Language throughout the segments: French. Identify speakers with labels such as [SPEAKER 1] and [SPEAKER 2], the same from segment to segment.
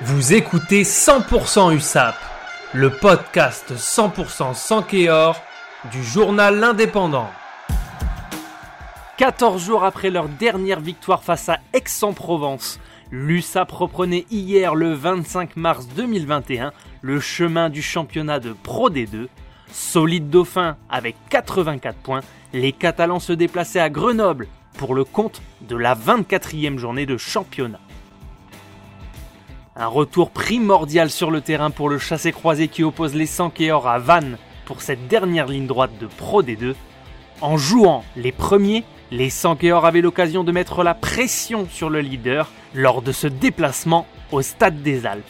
[SPEAKER 1] Vous écoutez 100% USAP, le podcast 100% sans Kéor du journal L'Indépendant.
[SPEAKER 2] 14 jours après leur dernière victoire face à Aix-en-Provence, l'USAP reprenait hier le 25 mars 2021 le chemin du championnat de Pro D2. Solide dauphin avec 84 points, les Catalans se déplaçaient à Grenoble pour le compte de la 24e journée de championnat. Un retour primordial sur le terrain pour le chassé-croisé qui oppose les Sankéors à Vannes pour cette dernière ligne droite de Pro D2. En jouant les premiers, les Sankéors avaient l'occasion de mettre la pression sur le leader lors de ce déplacement au Stade des Alpes.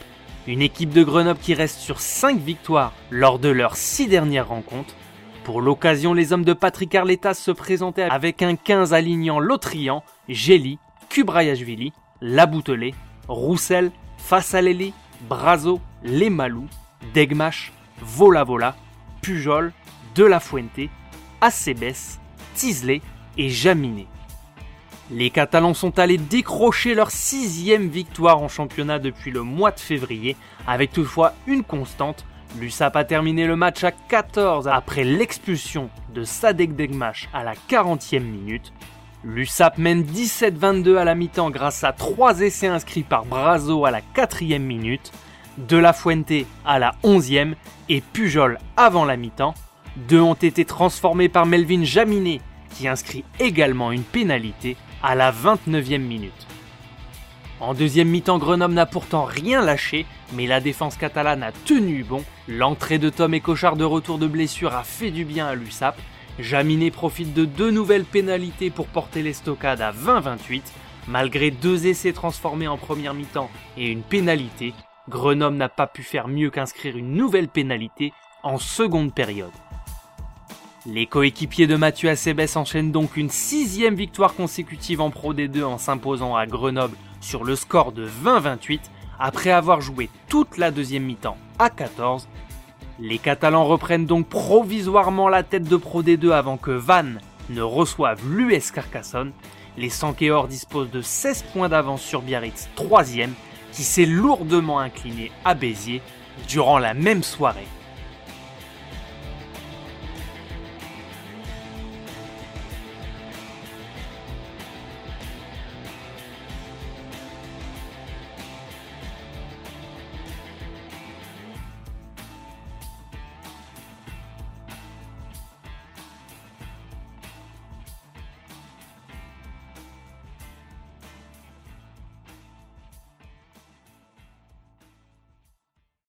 [SPEAKER 2] Une équipe de Grenoble qui reste sur 5 victoires lors de leurs 6 dernières rencontres. Pour l'occasion, les hommes de Patrick Arletas se présentaient avec un 15 alignant Lotrian, Gély, Kubrayashvili, Laboutelet, Roussel, Fassaleli, Brazo, Lemalou, Degmash, Vola Vola, Pujol, De La Fuente, Acebes, Tisley et Jaminet. Les Catalans sont allés décrocher leur sixième victoire en championnat depuis le mois de février, avec toutefois une constante. L'USAP a terminé le match à 14 après l'expulsion de Sadek Degmash à la 40e minute. L'USAP mène 17-22 à la mi-temps grâce à 3 essais inscrits par Brazo à la 4e minute, De La Fuente à la 11e et Pujol avant la mi-temps. Deux ont été transformés par Melvin Jaminet qui inscrit également une pénalité à la 29e minute. En deuxième mi-temps, Grenoble n'a pourtant rien lâché, mais la défense catalane a tenu bon. L'entrée de Tom et Cochard de retour de blessure a fait du bien à l'USAP. Jaminet profite de deux nouvelles pénalités pour porter les stockades à 20-28. Malgré deux essais transformés en première mi-temps et une pénalité, Grenoble n'a pas pu faire mieux qu'inscrire une nouvelle pénalité en seconde période. Les coéquipiers de Mathieu Acebes enchaînent donc une sixième victoire consécutive en Pro D2 en s'imposant à Grenoble sur le score de 20-28 après avoir joué toute la deuxième mi-temps à 14. Les Catalans reprennent donc provisoirement la tête de Pro D2 avant que Vannes ne reçoive l'US Carcassonne. Les Sankéors disposent de 16 points d'avance sur Biarritz, troisième, qui s'est lourdement incliné à Béziers durant la même soirée.